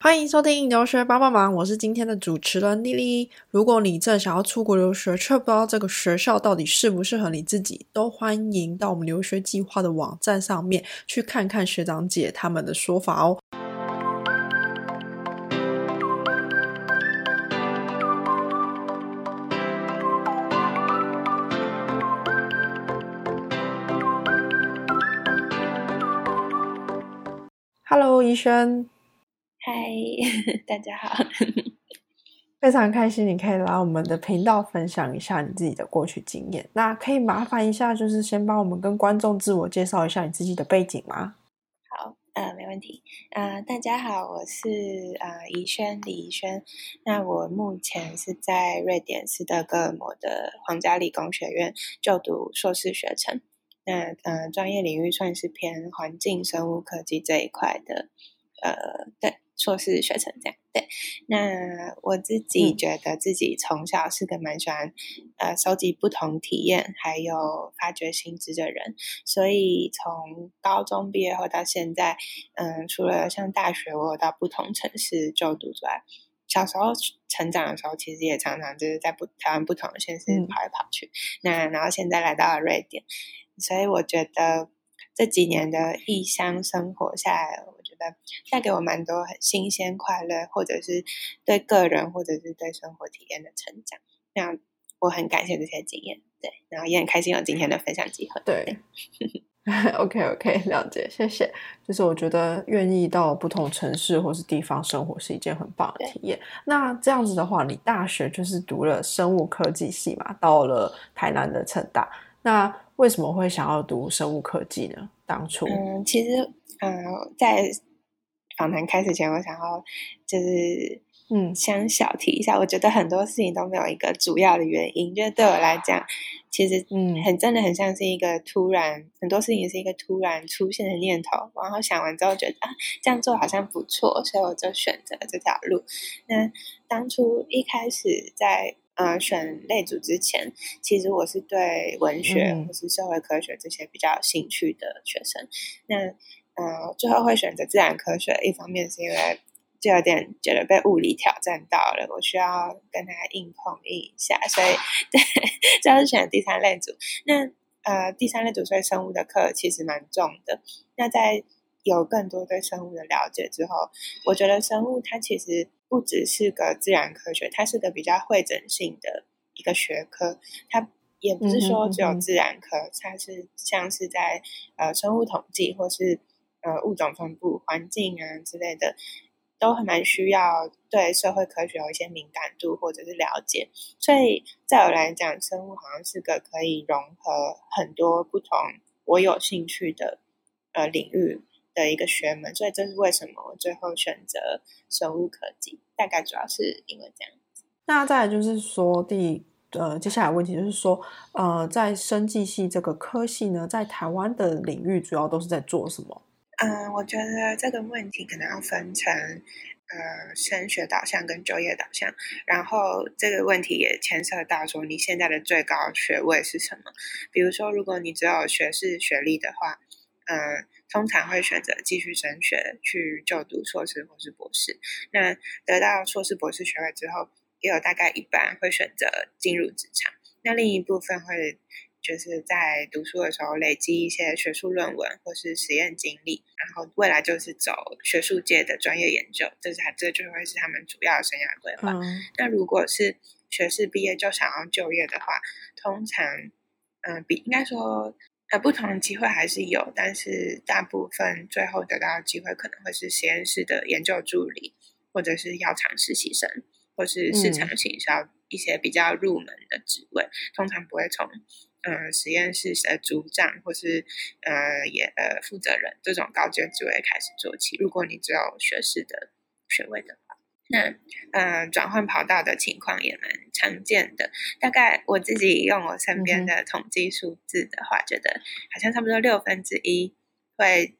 欢迎收听留学帮帮忙，我是今天的主持人丽丽。如果你正想要出国留学，却不知道这个学校到底适不适合你自己，都欢迎到我们留学计划的网站上面去看看学长姐他们的说法哦。Hello，怡轩。嗨，大家好！非常开心你可以来我们的频道分享一下你自己的过去经验。那可以麻烦一下，就是先帮我们跟观众自我介绍一下你自己的背景吗？好，呃，没问题。呃，大家好，我是呃怡轩李怡轩。那我目前是在瑞典斯德哥尔摩的皇家理工学院就读硕士学程。那呃，专业领域算是偏环境生物科技这一块的。呃，对。硕士学成这样，对。那我自己觉得自己从小是个蛮喜欢呃收集不同体验，还有发掘新知的人。所以从高中毕业后到现在，嗯，除了上大学我有到不同城市就读之外，小时候成长的时候，其实也常常就是在不台湾不同的县市跑来跑去。那然后现在来到了瑞典，所以我觉得这几年的异乡生活下来。带给我蛮多很新鲜、快乐，或者是对个人或者是对生活体验的成长。那我很感谢这些经验，对，然后也很开心有今天的分享机会。对，OK OK，了解，谢谢。就是我觉得愿意到不同城市或是地方生活是一件很棒的体验。那这样子的话，你大学就是读了生物科技系嘛？到了台南的成大，那为什么会想要读生物科技呢？当初，嗯，其实，嗯，在访谈开始前，我想要就是嗯，先小提一下，我觉得很多事情都没有一个主要的原因，就是对我来讲，其实嗯，很真的很像是一个突然，很多事情是一个突然出现的念头，然后想完之后觉得啊，这样做好像不错，所以我就选择了这条路。那当初一开始在呃选类组之前，其实我是对文学或是社会科学这些比较有兴趣的学生，那。嗯，最后会选择自然科学，一方面是因为就有点觉得被物理挑战到了，我需要跟他硬碰硬一下，所以对，这样是选第三类组。那呃，第三类组所以生物的课其实蛮重的。那在有更多对生物的了解之后，我觉得生物它其实不只是个自然科学，它是个比较会诊性的一个学科。它也不是说只有自然科，它是像是在呃生物统计或是。呃，物种分布、环境啊之类的，都很蛮需要对社会科学有一些敏感度或者是了解。所以，在我来讲，生物好像是个可以融合很多不同我有兴趣的呃领域的一个学门。所以，这是为什么我最后选择生物科技，大概主要是因为这样。那再就是说，第呃，接下来问题就是说，呃，在生技系这个科系呢，在台湾的领域主要都是在做什么？嗯，我觉得这个问题可能要分成呃升学导向跟就业导向，然后这个问题也牵涉到说你现在的最高学位是什么。比如说，如果你只有学士学历的话，嗯，通常会选择继续升学去就读硕士或是博士。那得到硕士博士学位之后，也有大概一半会选择进入职场，那另一部分会。就是在读书的时候累积一些学术论文或是实验经历，然后未来就是走学术界的专业研究，这是他这就会是他们主要的生涯规划。那如果是学士毕业就想要就业的话，通常嗯，比应该说呃不同的机会还是有，但是大部分最后得到的机会可能会是实验室的研究助理，或者是药厂实习生，或是市场行销一些比较入门的职位，通常不会从。呃，实验室的组长或是呃也呃负责人这种高阶职位开始做起。如果你只有学士的学位的话，那呃转换跑道的情况也蛮常见的。大概我自己用我身边的统计数字的话，觉得好像差不多六分之一会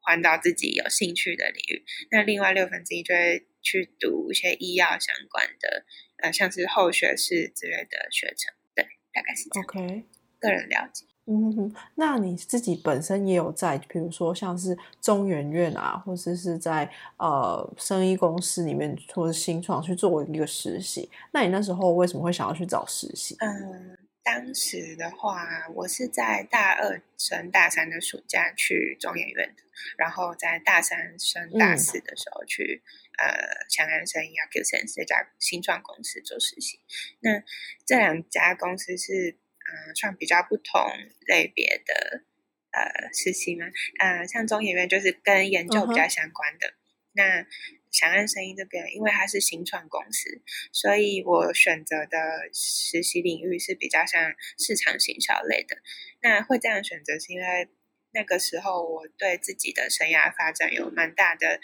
换到自己有兴趣的领域，那另外六分之一就会去读一些医药相关的，呃像是后学士之类的学程。对，大概是这样。OK。个人了解，嗯哼，那你自己本身也有在，比如说像是中研院啊，或者是在呃生意公司里面或者新创去做一个实习。那你那时候为什么会想要去找实习？嗯，当时的话，我是在大二升大三的暑假去中研院的，然后在大三升大四的时候去呃强安生意 Acusense 这家新创公司做实习。那这两家公司是。嗯，算比较不同类别的呃实习嘛，呃，像中研院就是跟研究比较相关的。那祥安声音这边，因为它是新创公司，所以我选择的实习领域是比较像市场行销类的。那会这样选择，是因为那个时候我对自己的生涯发展有蛮大的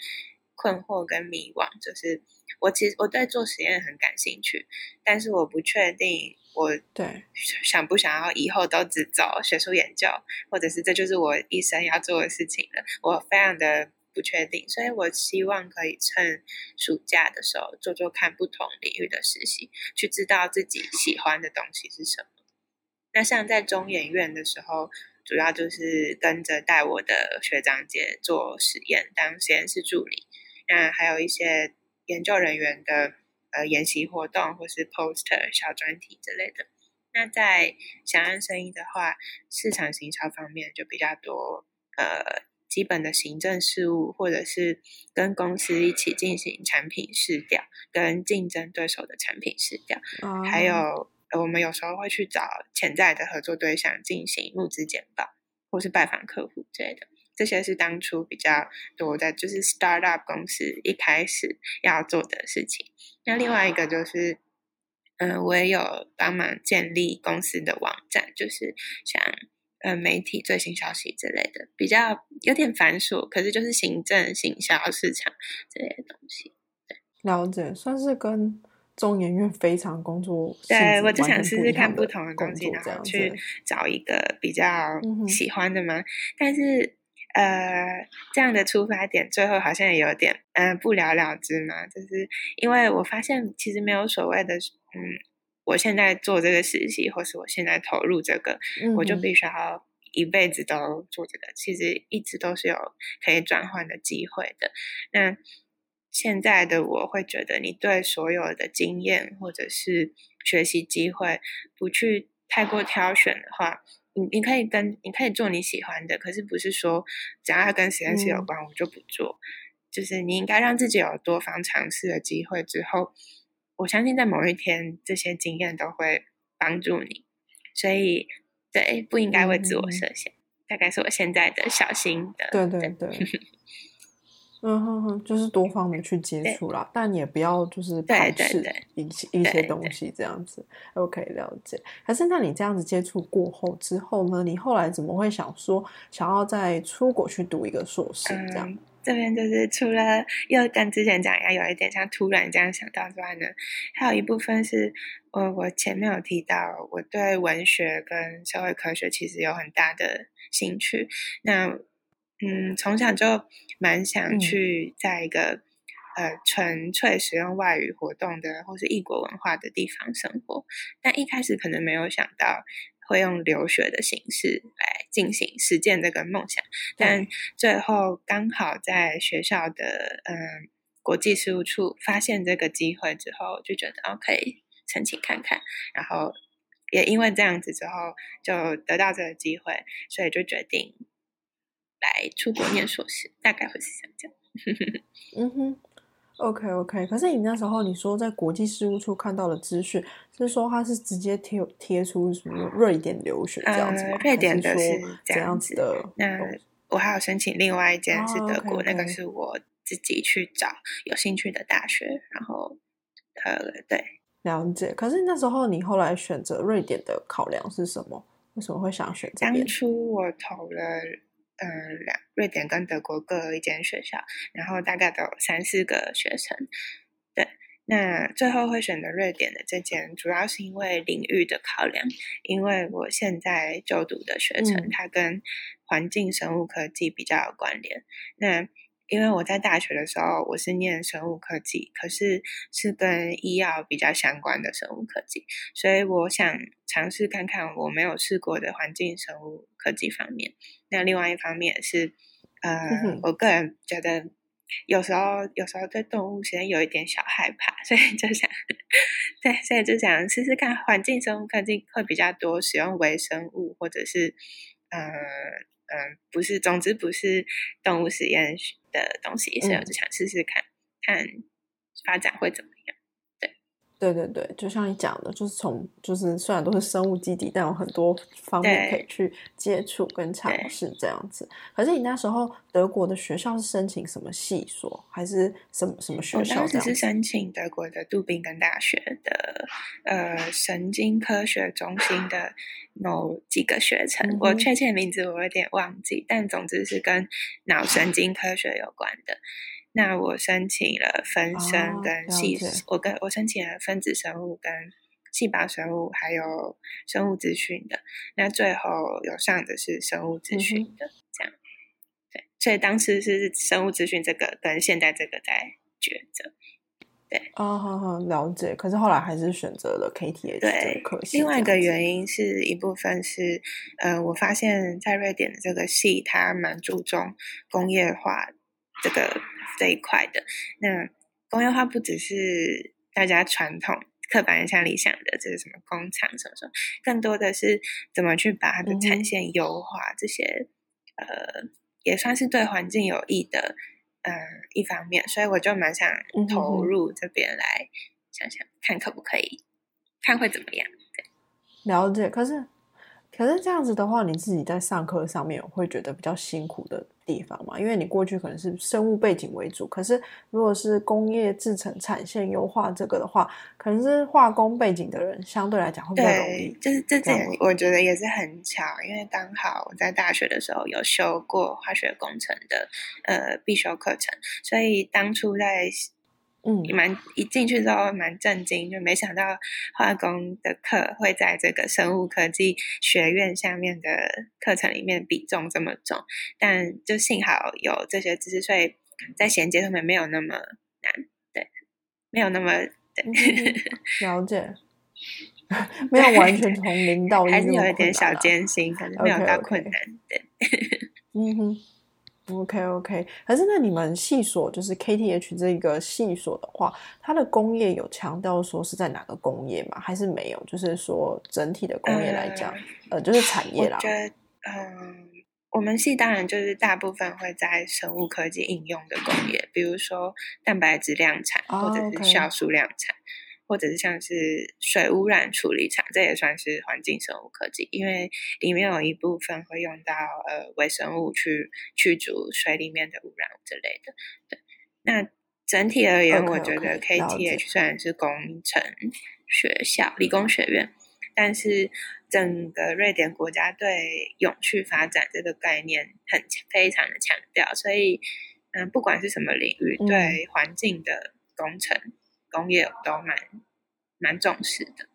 困惑跟迷惘，就是我其实我对做实验很感兴趣，但是我不确定。我对想不想要以后都只走学术研究，或者是这就是我一生要做的事情了？我非常的不确定，所以我希望可以趁暑假的时候做做看不同领域的实习，去知道自己喜欢的东西是什么。那像在中研院的时候，主要就是跟着带我的学长姐做实验，当实验室助理。那还有一些研究人员的。呃，研习活动或是 poster 小专题之类的。那在祥安生意的话，市场行销方面就比较多，呃，基本的行政事务，或者是跟公司一起进行产品试调，跟竞争对手的产品试调，还有我们有时候会去找潜在的合作对象进行募资简报，或是拜访客户之类的。这些是当初比较多的，就是 startup 公司一开始要做的事情。那另外一个就是，嗯，我也有帮忙建立公司的网站，就是像呃媒体最新消息之类的，比较有点繁琐，可是就是行政、行销、市场这些东西。对，了解，算是跟中研院非常工作。对，我就想试试看不同的东西，然后去找一个比较喜欢的嘛。但是。呃，这样的出发点，最后好像也有点嗯不了了之嘛。就是因为我发现，其实没有所谓的嗯，我现在做这个实习，或是我现在投入这个，我就必须要一辈子都做这个。其实一直都是有可以转换的机会的。那现在的我会觉得，你对所有的经验或者是学习机会，不去太过挑选的话。你你可以跟你可以做你喜欢的，可是不是说只要它跟实验室有关，我就不做。就是你应该让自己有多方尝试的机会，之后我相信在某一天这些经验都会帮助你。所以，对，不应该为自我设限。大概是我现在的小心的。对对对。嗯哼哼，就是多方的去接触啦，但也不要就是排斥一些一些东西这样子。OK，了解。可是那你这样子接触过后之后呢？你后来怎么会想说想要再出国去读一个硕士？这样这边就是除了又跟之前讲一样有一点像突然这样想到之外呢，还有一部分是我我前面有提到，我对文学跟社会科学其实有很大的兴趣。那嗯，从小就蛮想去在一个呃纯粹使用外语活动的，或是异国文化的地方生活。但一开始可能没有想到会用留学的形式来进行实践这个梦想。但最后刚好在学校的嗯国际事务处发现这个机会之后，就觉得哦可以申请看看。然后也因为这样子之后就得到这个机会，所以就决定。来出国念硕士，大概会是这样。嗯哼，OK OK。可是你那时候你说在国际事务处看到的资讯，是说他是直接贴贴出什么瑞典留学这样子吗？瑞典的是这样子的。那我还有申请另外一间是德国，那个是我自己去找有兴趣的大学，然后呃对，了解。可是那时候你后来选择瑞典的考量是什么？为什么会想选这边？当初我投了。嗯，两瑞典跟德国各一间学校，然后大概都有三四个学生。对，那最后会选择瑞典的这间，主要是因为领域的考量。因为我现在就读的学程，它跟环境生物科技比较有关联。那因为我在大学的时候我是念生物科技，可是是跟医药比较相关的生物科技，所以我想尝试看看我没有试过的环境生物科技方面。那另外一方面是，呃，我个人觉得有时候有时候对动物实验有一点小害怕，所以就想，对，所以就想试试看环境生物科技会比较多使用微生物，或者是，呃。嗯，不是，总之不是动物实验的东西，所以我就想试试看看发展会怎么样。对对对，就像你讲的，就是从就是虽然都是生物基底，但有很多方面可以去接触跟尝试这样子。可是你那时候德国的学校是申请什么系所，还是什么什么学校？我当时是申请德国的杜宾根大学的呃神经科学中心的某几个学程，我确切名字我有点忘记，但总之是跟脑神经科学有关的。那我申请了分生跟细，我跟我申请了分子生物跟细胞生物，还有生物资讯的。那最后有上的是生物资讯的，这样。对，所以当时是生物资讯这个跟现在这个在抉择。对，哦，好好了解。可是后来还是选择了 KTH。对，另外一个原因是一部分是，呃，我发现在瑞典的这个系，它蛮注重工业化这个。这一块的那工业化不只是大家传统刻板印象里想的，这是什么工厂什么什么，更多的是怎么去把它的产线优化，这些呃也算是对环境有益的嗯一方面，所以我就蛮想投入这边来想想看可不可以，看会怎么样。对，了解。可是可是这样子的话，你自己在上课上面会觉得比较辛苦的。地方嘛，因为你过去可能是生物背景为主，可是如果是工业制成产线优化这个的话，可能是化工背景的人相对来讲会比较容易。就是这点，我觉得也是很巧，因为刚好我在大学的时候有修过化学工程的呃必修课程，所以当初在。嗯，蛮一进去之后蛮震惊，就没想到化工的课会在这个生物科技学院下面的课程里面比重这么重，但就幸好有这些知识，所以在衔接上面没有那么难，对，没有那么 了解，没有完全从零到一，还是有一点小艰辛，可能没有到困难，对，嗯哼。OK OK，可是那你们系所就是 KTH 这个系所的话，它的工业有强调说是在哪个工业吗？还是没有？就是说整体的工业来讲，呃，就是产业啦。我觉得，嗯，我们系当然就是大部分会在生物科技应用的工业，比如说蛋白质量产或者是酵素量产。或者是像是水污染处理厂，这也算是环境生物科技，因为里面有一部分会用到呃微生物去去除水里面的污染物之类的。对，那整体而言，我觉得 KTH 虽然是工程学校、理工学院，但是整个瑞典国家对永续发展这个概念很非常的强调，所以嗯，不管是什么领域，对环境的工程。工业都蛮蛮重视的，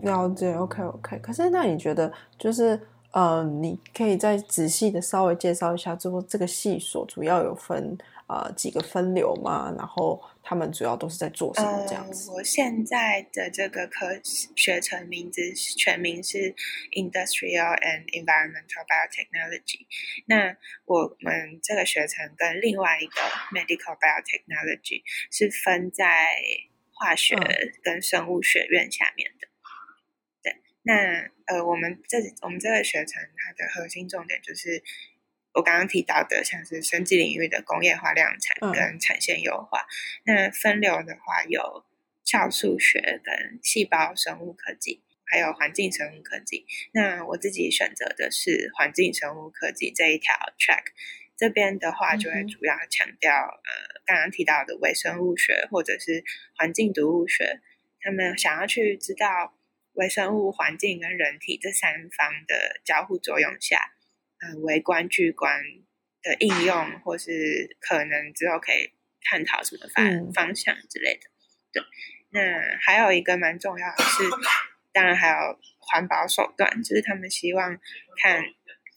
了解。OK OK，可是那你觉得就是，呃，你可以再仔细的稍微介绍一下，之后这个系所主要有分呃几个分流吗？然后他们主要都是在做什么这样子？我现在的这个科学程名字全名是 Industrial and Environmental Biotechnology。那我们这个学程跟另外一个 Medical Biotechnology 是分在。化学跟生物学院下面的，对，那呃，我们这我们这个学程它的核心重点就是我刚刚提到的，像是生技领域的工业化量产跟产线优化。那分流的话，有酵素学跟细胞生物科技，还有环境生物科技。那我自己选择的是环境生物科技这一条 track。这边的话，就会主要强调呃，刚刚提到的微生物学或者是环境毒物学，他们想要去知道微生物、环境跟人体这三方的交互作用下，呃，微观、巨观的应用，或是可能之后可以探讨什么方方向之类的。对，那还有一个蛮重要的是，当然还有环保手段，就是他们希望看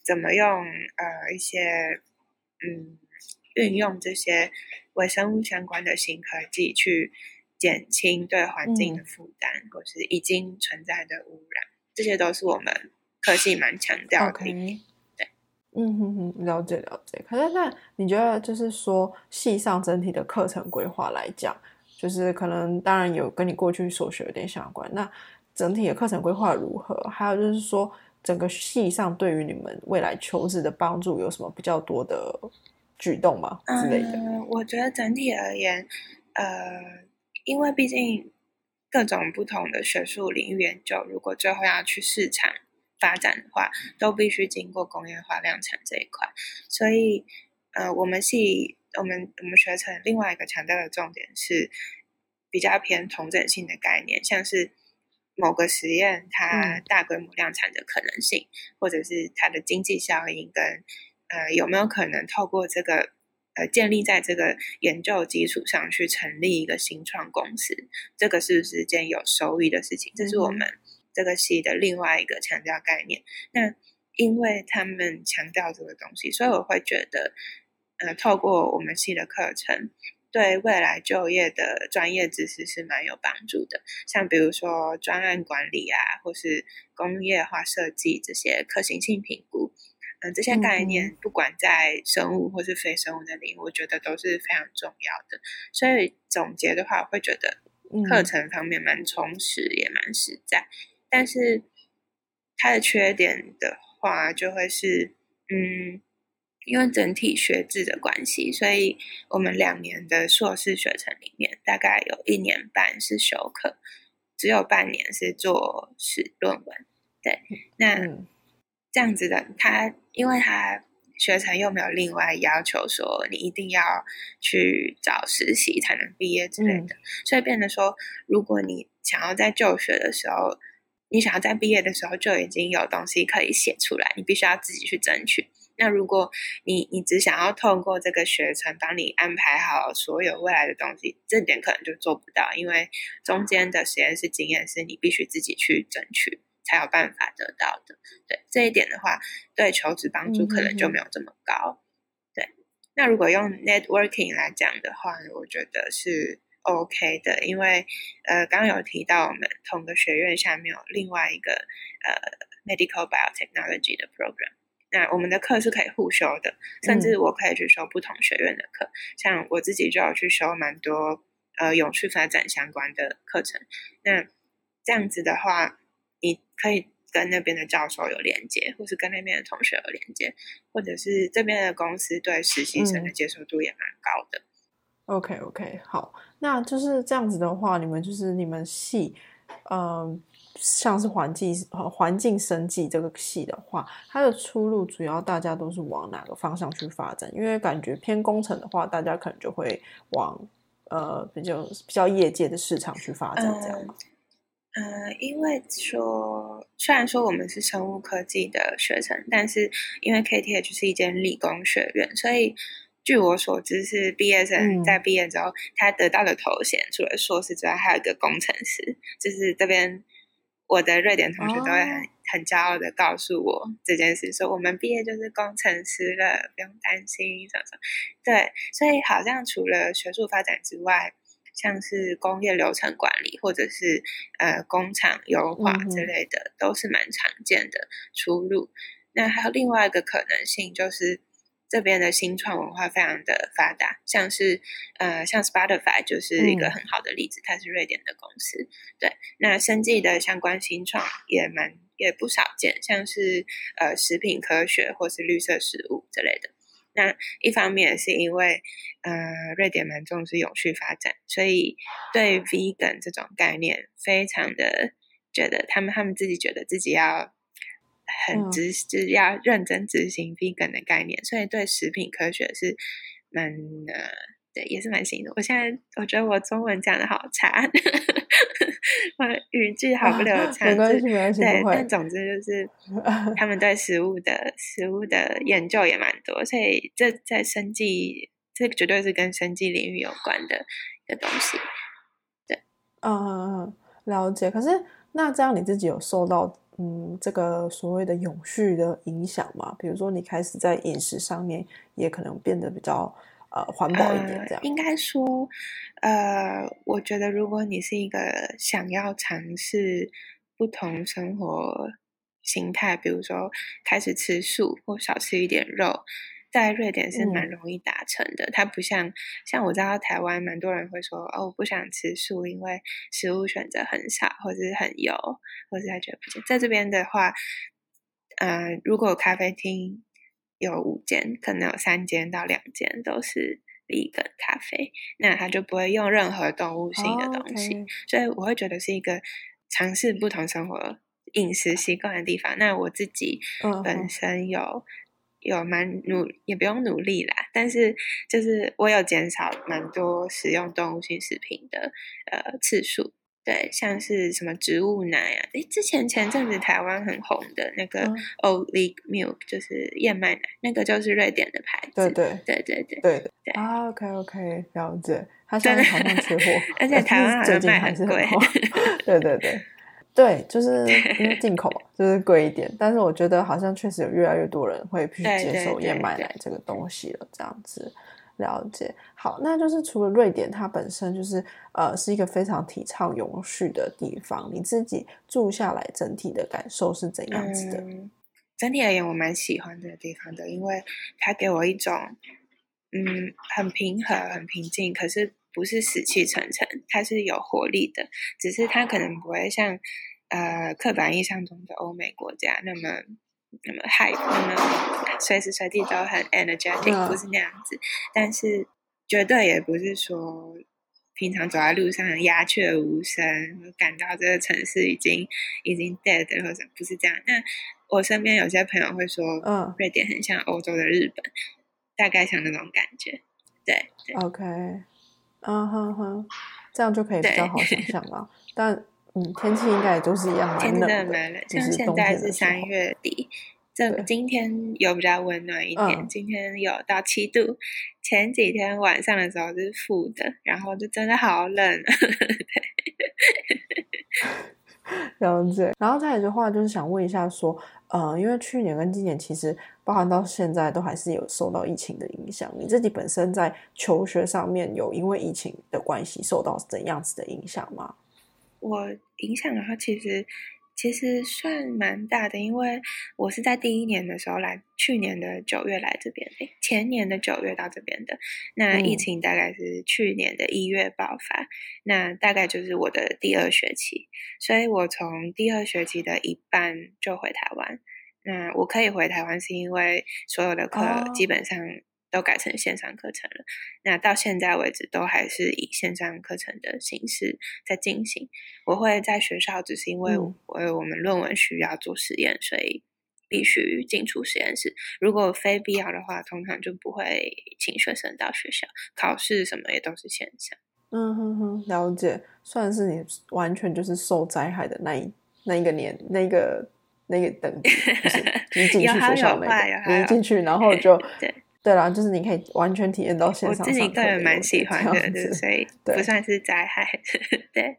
怎么用呃一些。嗯，运用这些微生物相关的新科技去减轻对环境的负担，或是已经存在的污染，这些都是我们科技蛮强调的。对，嗯哼哼，了解了解。可是那你觉得，就是说系上整体的课程规划来讲，就是可能当然有跟你过去所学有点相关。那整体的课程规划如何？还有就是说。整个系上对于你们未来求职的帮助有什么比较多的举动吗？之类的？我觉得整体而言，呃，因为毕竟各种不同的学术领域研究，如果最后要去市场发展的话，都必须经过工业化量产这一块。所以，呃，我们系我们我们学程另外一个强调的重点是比较偏同整性的概念，像是。某个实验它大规模量产的可能性，或者是它的经济效应，跟呃有没有可能透过这个呃建立在这个研究基础上去成立一个新创公司，这个是不是件有收益的事情？这是我们这个系的另外一个强调概念。那因为他们强调这个东西，所以我会觉得，呃，透过我们系的课程。对未来就业的专业知识是蛮有帮助的，像比如说专案管理啊，或是工业化设计这些可行性评估，嗯，这些概念不管在生物或是非生物的领域，我觉得都是非常重要的。所以总结的话，我会觉得课程方面蛮充实，也蛮实在。但是它的缺点的话，就会是嗯。因为整体学制的关系，所以我们两年的硕士学程里面，大概有一年半是修课，只有半年是做史论文。对，那这样子的，他因为他学程又没有另外要求说你一定要去找实习才能毕业之类的，所以变得说，如果你想要在就学的时候，你想要在毕业的时候就已经有东西可以写出来，你必须要自己去争取。那如果你你只想要透过这个学程帮你安排好所有未来的东西，这点可能就做不到，因为中间的实验室经验是你必须自己去争取才有办法得到的。对这一点的话，对求职帮助可能就没有这么高。对，那如果用 networking 来讲的话，我觉得是 OK 的，因为呃，刚刚有提到我们同个学院下面有另外一个呃 medical biotechnology 的 program。那我们的课是可以互修的，甚至我可以去修不同学院的课。像我自己就有去修蛮多呃永续发展相关的课程。那这样子的话，你可以跟那边的教授有连接，或是跟那边的同学有连接，或者是这边的公司对实习生的接受度也蛮高的。OK OK，好，那就是这样子的话，你们就是你们系，嗯。像是环境环境生计这个系的话，它的出路主要大家都是往哪个方向去发展？因为感觉偏工程的话，大家可能就会往呃比较比较业界的市场去发展，这样吗？呃，因为说虽然说我们是生物科技的学生，但是因为 KTH 是一间理工学院，所以据我所知，是毕业生在毕业之后，他得到的头衔除了硕士之外，还有一个工程师，就是这边。我的瑞典同学都会很很骄傲的告诉我这件事，说我们毕业就是工程师了，不用担心什么什么。对，所以好像除了学术发展之外，像是工业流程管理或者是呃工厂优化之类的，都是蛮常见的出路。那还有另外一个可能性就是。这边的新创文化非常的发达，像是呃，像 Spotify 就是一个很好的例子，它是瑞典的公司。对，那生计的相关新创也蛮也不少见，像是呃食品科学或是绿色食物之类的。那一方面是因为呃瑞典蛮重视永续发展，所以对 vegan 这种概念非常的觉得他们他们自己觉得自己要。很执就是要认真执行 vegan 的概念，所以对食品科学是蛮呃，对，也是蛮新的。我现在我觉得我中文讲的好差，我语句好不流畅，没关系，没关系，对。但总之就是他们对食物的食物的研究也蛮多，所以这在生计，这绝对是跟生计领域有关的一个东西。对，嗯，了解。可是那这样你自己有受到？嗯，这个所谓的永续的影响嘛，比如说你开始在饮食上面也可能变得比较呃环保一点这样。应该说，呃，我觉得如果你是一个想要尝试不同生活形态，比如说开始吃素或少吃一点肉。在瑞典是蛮容易达成的，它不像像我知道台湾蛮多人会说哦，我不想吃素，因为食物选择很少，或者是很油，或者他觉得不行。在这边的话，呃，如果咖啡厅有五间，可能有三间到两间都是一个咖啡，那他就不会用任何动物性的东西，所以我会觉得是一个尝试不同生活饮食习惯的地方。那我自己本身有。有蛮努，也不用努力啦，但是就是我有减少蛮多使用动物性食品的呃次数，对，像是什么植物奶啊，诶，之前前阵子台湾很红的那个 Olive Milk，就是燕麦奶，那个就是瑞典的牌子，对对。对对对对对。啊，OK OK，了解，它现在好像缺货，而且台湾 好像卖很贵，对对对。对，就是因 为进口嘛，就是贵一点。但是我觉得好像确实有越来越多人会去接受燕麦奶这个东西了。这样子了解好，那就是除了瑞典，它本身就是呃是一个非常提倡永续的地方。你自己住下来，整体的感受是怎样子的？整体而言，我蛮喜欢这个地方的，因为它给我一种嗯很平和、很平静，可是。不是死气沉沉，它是有活力的，只是它可能不会像呃刻板印象中的欧美国家那么那么 hype，那么随时随地都很 energetic，不是那样子。但是绝对也不是说平常走在路上鸦雀无声，感到这个城市已经已经 dead 或者不是这样。那我身边有些朋友会说，嗯，瑞典很像欧洲的日本，大概像那种感觉。对，OK。嗯哈哈，这样就可以比较好想 象了。但嗯，天气应该也都是一样蛮冷的，像现在是三月底，这今天有比较温暖一点，今天有到七度。前几天晚上的时候是负的，然后就真的好冷。了解。然后再来的话，就是想问一下说。呃，因为去年跟今年其实包含到现在都还是有受到疫情的影响。你自己本身在求学上面有因为疫情的关系受到怎样子的影响吗？我影响的话，其实。其实算蛮大的，因为我是在第一年的时候来，去年的九月来这边，前年的九月到这边的。那疫情大概是去年的一月爆发，那大概就是我的第二学期，所以我从第二学期的一半就回台湾。那我可以回台湾，是因为所有的课基本上。都改成线上课程了，那到现在为止都还是以线上课程的形式在进行。我会在学校，只是因为为我们论文需要做实验，所以必须进出实验室。如果非必要的话，通常就不会请学生到学校。考试什么也都是线上。嗯哼哼，了解。算是你完全就是受灾害的那一那一个年那个那个等级，就是你进去学校那个，你进去然后就 对。啦，就是你可以完全体验到线上。我自己个人蛮喜欢的，所以不算是灾害。对，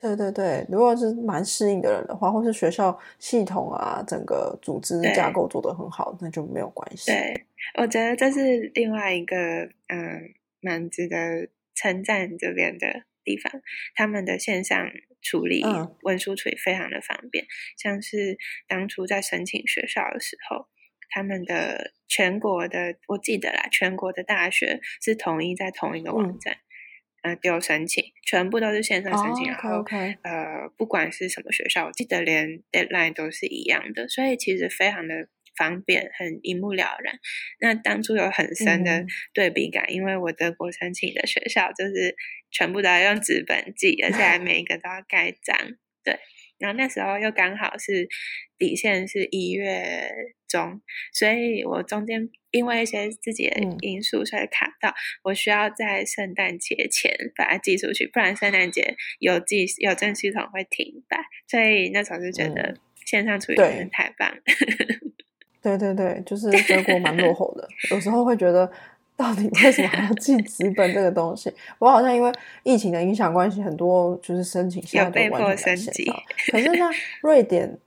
对对对，如果是蛮适应的人的话，或是学校系统啊，整个组织架构做得很好，那就没有关系。对，我觉得这是另外一个嗯，蛮值得称赞这边的地方，他们的线上处理文书处理非常的方便，像是当初在申请学校的时候。他们的全国的，我记得啦，全国的大学是统一在同一个网站，呃，丢申请，全部都是线上申请，然后呃，不管是什么学校，我记得连 deadline 都是一样的，所以其实非常的方便，很一目了然。那当初有很深的对比感，因为我德国申请的学校就是全部都要用纸本记，而且还每一个都要盖章，对。然后那时候又刚好是底线是一月中，所以我中间因为一些自己的因素，所以卡到我需要在圣诞节前把它寄出去，不然圣诞节邮寄邮政系统会停摆。所以那时候就觉得线上处理真的太棒。对对对，就是德国蛮落后的，有时候会觉得。到底为什么还要记纸 本这个东西？我好像因为疫情的影响关系，很多就是申请现在都完全线上。可是呢，瑞典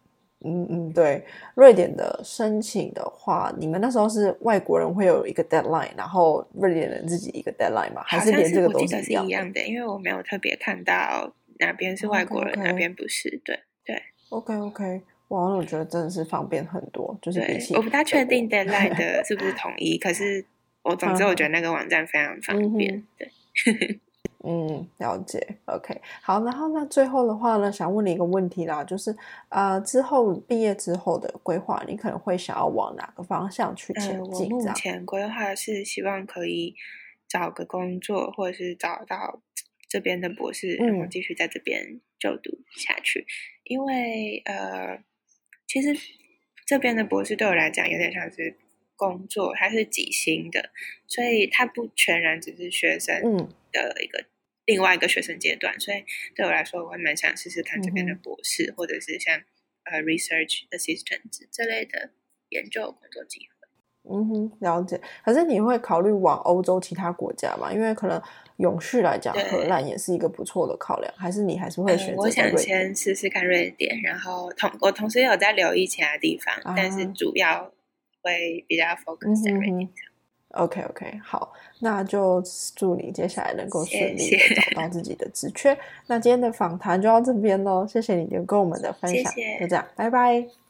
嗯嗯，对，瑞典的申请的话，你们那时候是外国人会有一个 deadline，然后瑞典人自己一个 deadline 吗？还是连这个都是一样的？因为我没有特别看到哪边是外国人，哪边不是。对对，OK OK，哇，那我觉得真的是方便很多，就是比起我不太确定 deadline 的是不是 统一，可是我总之我觉得那个网站非常方便，对。嗯，了解。OK，好，然后那最后的话呢，想问你一个问题啦，就是呃，之后毕业之后的规划，你可能会想要往哪个方向去前进？我目前规划是希望可以找个工作，或者是找到这边的博士，然后继续在这边就读下去。因为呃，其实这边的博士对我来讲有点像是工作，它是几薪的，所以它不全然只是学生的一个。另外一个学生阶段，所以对我来说，我会蛮想试试看这边的博士，或者是像呃 research assistant 这类的研究工作机会。嗯哼，了解。可是你会考虑往欧洲其他国家吗？因为可能永续来讲，荷兰也是一个不错的考量。还是你还是会选择？我想先试试看瑞典，然后同我同时有在留意其他地方，但是主要会比较 focus 在瑞典。OK OK，好，那就祝你接下来能够顺利的找到自己的职缺。那今天的访谈就到这边喽，谢谢你跟我们的分享，就这样，拜拜。